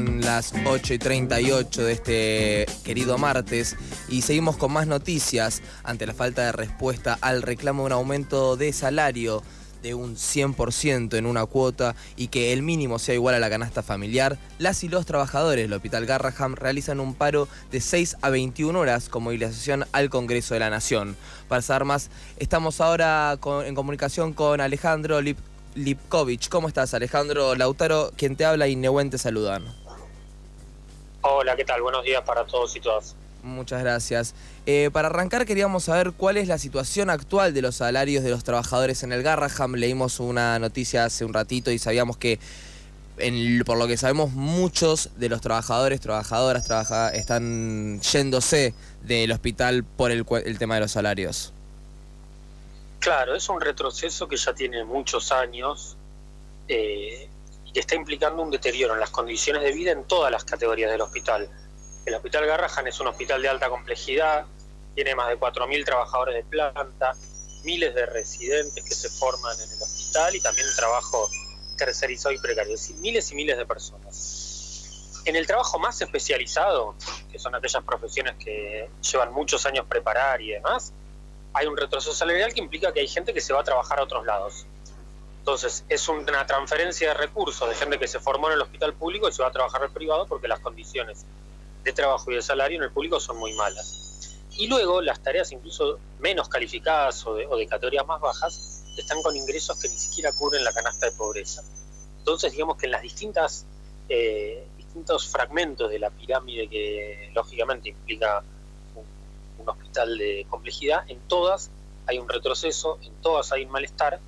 Las 8 y 38 de este querido martes y seguimos con más noticias ante la falta de respuesta al reclamo de un aumento de salario de un 100% en una cuota y que el mínimo sea igual a la canasta familiar, las y los trabajadores del Hospital Garraham realizan un paro de 6 a 21 horas como movilización al Congreso de la Nación. Para saber más, estamos ahora en comunicación con Alejandro Lipkovich. ¿Cómo estás, Alejandro Lautaro? Quien te habla y Nehuen te saludan. Hola, ¿qué tal? Buenos días para todos y todas. Muchas gracias. Eh, para arrancar queríamos saber cuál es la situación actual de los salarios de los trabajadores en el Garraham. Leímos una noticia hace un ratito y sabíamos que, por lo que sabemos, muchos de los trabajadores, trabajadoras están yéndose del hospital por el, tema de los salarios. Claro, es un retroceso que ya tiene muchos años eh, y que está implicando un deterioro en las condiciones de vida en todas las categorías del hospital el Hospital Garrahan es un hospital de alta complejidad, tiene más de 4.000 trabajadores de planta, miles de residentes que se forman en el hospital y también trabajo tercerizado y precario, es decir, miles y miles de personas. En el trabajo más especializado, que son aquellas profesiones que llevan muchos años preparar y demás, hay un retroceso salarial que implica que hay gente que se va a trabajar a otros lados. Entonces, es una transferencia de recursos de gente que se formó en el hospital público y se va a trabajar al privado porque las condiciones de trabajo y de salario en el público son muy malas. Y luego las tareas incluso menos calificadas o de, categorías más bajas están con ingresos que ni siquiera cubren la canasta de pobreza. Entonces digamos que en las distintas eh, distintos fragmentos de la pirámide que lógicamente implica un, un hospital de complejidad, en todas hay un retroceso, en todas hay un malestar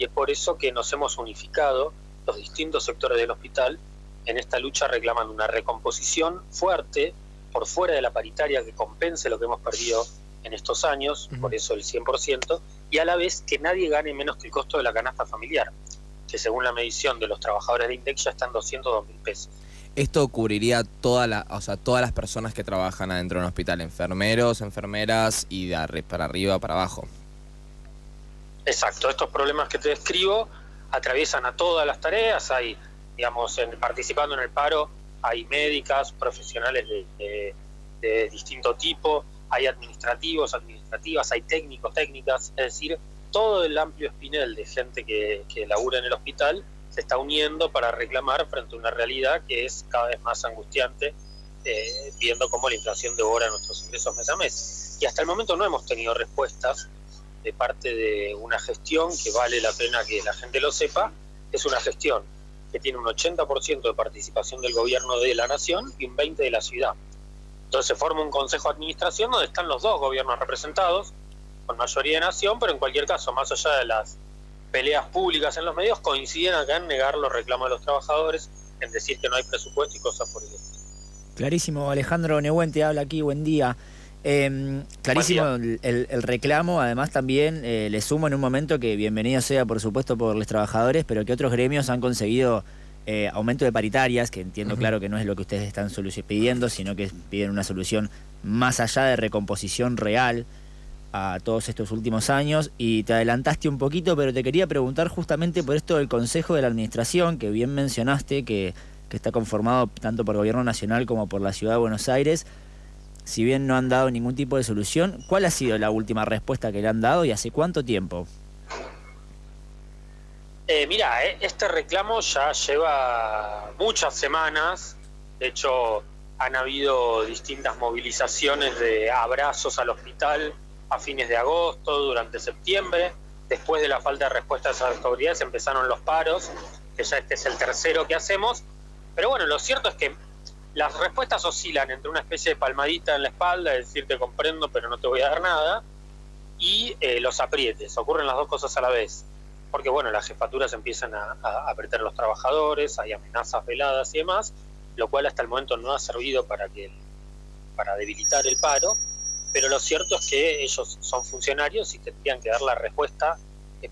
y es por eso que nos hemos unificado los distintos sectores del hospital en esta lucha reclaman una recomposición fuerte por fuera de la paritaria que compense lo que hemos perdido en estos años, por eso el 100%, y a la vez que nadie gane menos que el costo de la canasta familiar, que según la medición de los trabajadores de INDEX ya están 202 mil pesos. Esto cubriría toda la, o sea, todas las personas que trabajan adentro de un hospital, enfermeros, enfermeras y de para arriba, para abajo. Exacto, estos problemas que te describo atraviesan a todas las tareas, hay digamos, en, participando en el paro hay médicas, profesionales de, distinto tipo, hay administrativos, administrativas, hay técnicos, técnicas, es decir, todo el amplio espinel de gente que, que labura en el hospital se está uniendo para reclamar frente a una realidad que es cada vez más angustiante, eh, viendo cómo la inflación devora nuestros ingresos mes a mes. Y hasta el momento no hemos tenido respuestas de parte de una gestión que vale la pena que la gente lo sepa, es una gestión que tiene un 80% de participación del gobierno de la nación y un 20% de la ciudad. Entonces forma un consejo de administración donde están los dos gobiernos representados, con mayoría de nación, pero en cualquier caso, más allá de las peleas públicas en los medios, coinciden acá en negar los reclamos de los trabajadores, en decir que no hay presupuesto y cosas por el estilo. Clarísimo, Alejandro Nehuente habla aquí, buen día. Eh, clarísimo el, reclamo, además también eh, le sumo en un momento que bienvenido sea por supuesto por los trabajadores, pero que otros gremios han conseguido eh, aumento de paritarias, que entiendo claro que no es lo que ustedes están pidiendo, sino que piden una solución más allá de recomposición real a todos estos últimos años. Y te adelantaste un poquito, pero te quería preguntar justamente por esto del Consejo de la Administración, que bien mencionaste, que, que está conformado tanto por el Gobierno Nacional como por la Ciudad de Buenos Aires si bien no han dado ningún tipo de solución, ¿cuál ha sido la última respuesta que le han dado y hace cuánto tiempo? Eh, mira, eh, este reclamo ya lleva muchas semanas, de hecho han habido distintas movilizaciones de abrazos al hospital a fines de agosto, durante septiembre, después de la falta de respuesta a esas autoridades empezaron los paros, que ya este es el tercero que hacemos, pero bueno, lo cierto es que las respuestas oscilan entre una especie de palmadita en la espalda, es decir, te comprendo pero no te voy a dar nada, y eh, los aprietes, ocurren las dos cosas a la vez, porque bueno, las jefaturas empiezan a, apretar a los trabajadores, hay amenazas veladas y demás, lo cual hasta el momento no ha servido para, que, para debilitar el paro, pero lo cierto es que ellos son funcionarios y tendrían que dar la respuesta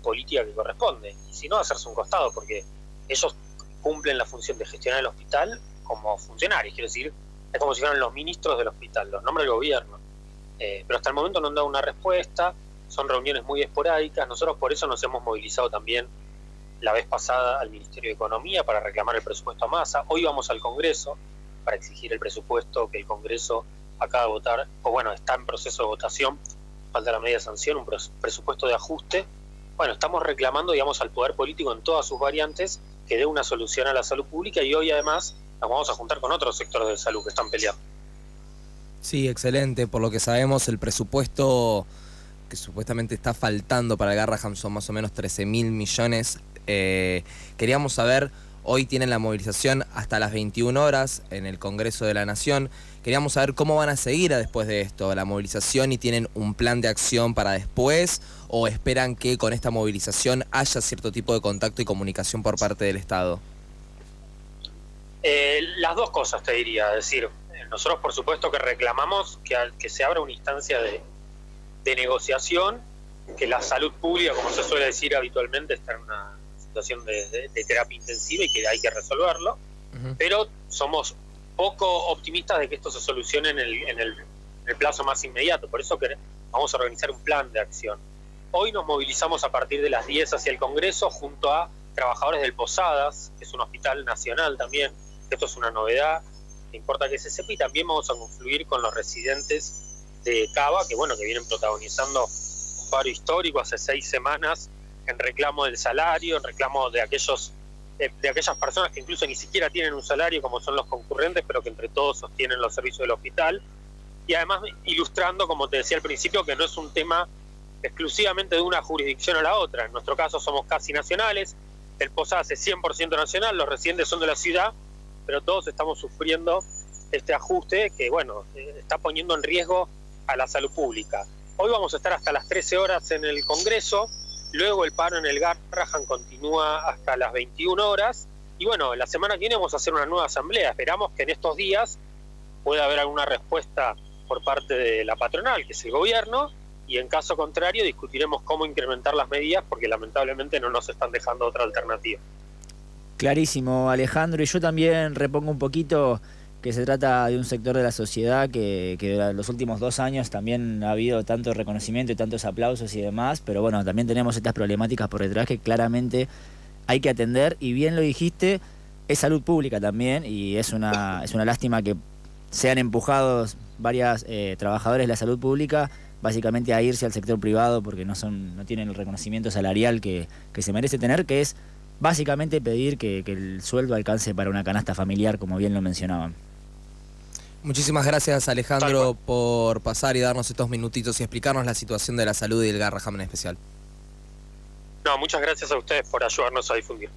política que corresponde, y si no, hacerse un costado, porque ellos cumplen la función de gestionar el hospital como funcionarios, quiero decir, es como si fueran los ministros del hospital, los nombres del gobierno. Eh, pero hasta el momento no han dado una respuesta, son reuniones muy esporádicas, nosotros por eso nos hemos movilizado también la vez pasada al Ministerio de Economía para reclamar el presupuesto a masa. Hoy vamos al Congreso para exigir el presupuesto que el Congreso acaba de votar, o bueno, está en proceso de votación, falta la media sanción, un presupuesto de ajuste. Bueno, estamos reclamando, digamos, al poder político en todas sus variantes que dé una solución a la salud pública y hoy además nos vamos a juntar con otros sectores de salud que están peleando. Sí, excelente. Por lo que sabemos, el presupuesto que supuestamente está faltando para el Garraham son más o menos 13 mil millones. Eh, queríamos saber, hoy tienen la movilización hasta las 21 horas en el Congreso de la Nación. Queríamos saber cómo van a seguir después de esto, la movilización, y tienen un plan de acción para después, o esperan que con esta movilización haya cierto tipo de contacto y comunicación por parte del Estado. Eh, las dos cosas te diría, es decir, nosotros por supuesto que reclamamos que, que se abra una instancia de, negociación, que la salud pública, como se suele decir habitualmente, está en una situación de, terapia intensiva y que hay que resolverlo, pero somos poco optimistas de que esto se solucione en el, en el, plazo más inmediato, por eso que vamos a organizar un plan de acción. Hoy nos movilizamos a partir de las 10 hacia el Congreso junto a trabajadores del Posadas, que es un hospital nacional también, esto es una novedad, importa que se sepa, y también vamos a confluir con los residentes de Cava, que bueno, que vienen protagonizando un paro histórico hace seis semanas en reclamo del salario, en reclamo de aquellos de, aquellas personas que incluso ni siquiera tienen un salario como son los concurrentes, pero que entre todos sostienen los servicios del hospital. Y además ilustrando, como te decía al principio, que no es un tema exclusivamente de una jurisdicción a la otra. En nuestro caso somos casi nacionales, el Posada es 100% nacional, los residentes son de la ciudad, pero todos estamos sufriendo este ajuste que, bueno, eh, está poniendo en riesgo a la salud pública. Hoy vamos a estar hasta las 13 horas en el Congreso, luego el paro en el Garrahan continúa hasta las 21 horas, y bueno, la semana que viene vamos a hacer una nueva asamblea. Esperamos que en estos días pueda haber alguna respuesta por parte de la patronal, que es el gobierno, y en caso contrario discutiremos cómo incrementar las medidas porque lamentablemente no nos están dejando otra alternativa. Clarísimo, Alejandro. Y yo también repongo un poquito que se trata de un sector de la sociedad que, que los últimos dos años también ha habido tanto reconocimiento y tantos aplausos y demás, pero bueno, también tenemos estas problemáticas por detrás que claramente hay que atender y bien lo dijiste, es salud pública también y es una, es una lástima que sean empujados varios eh, trabajadores de la salud pública básicamente a irse al sector privado porque no, son, no tienen el reconocimiento salarial que, que se merece tener, que es básicamente pedir que, el sueldo alcance para una canasta familiar, como bien lo mencionaban. Muchísimas gracias Alejandro por pasar y darnos estos minutitos y explicarnos la situación de la salud y del Garraham en especial. No, muchas gracias a ustedes por ayudarnos a difundir.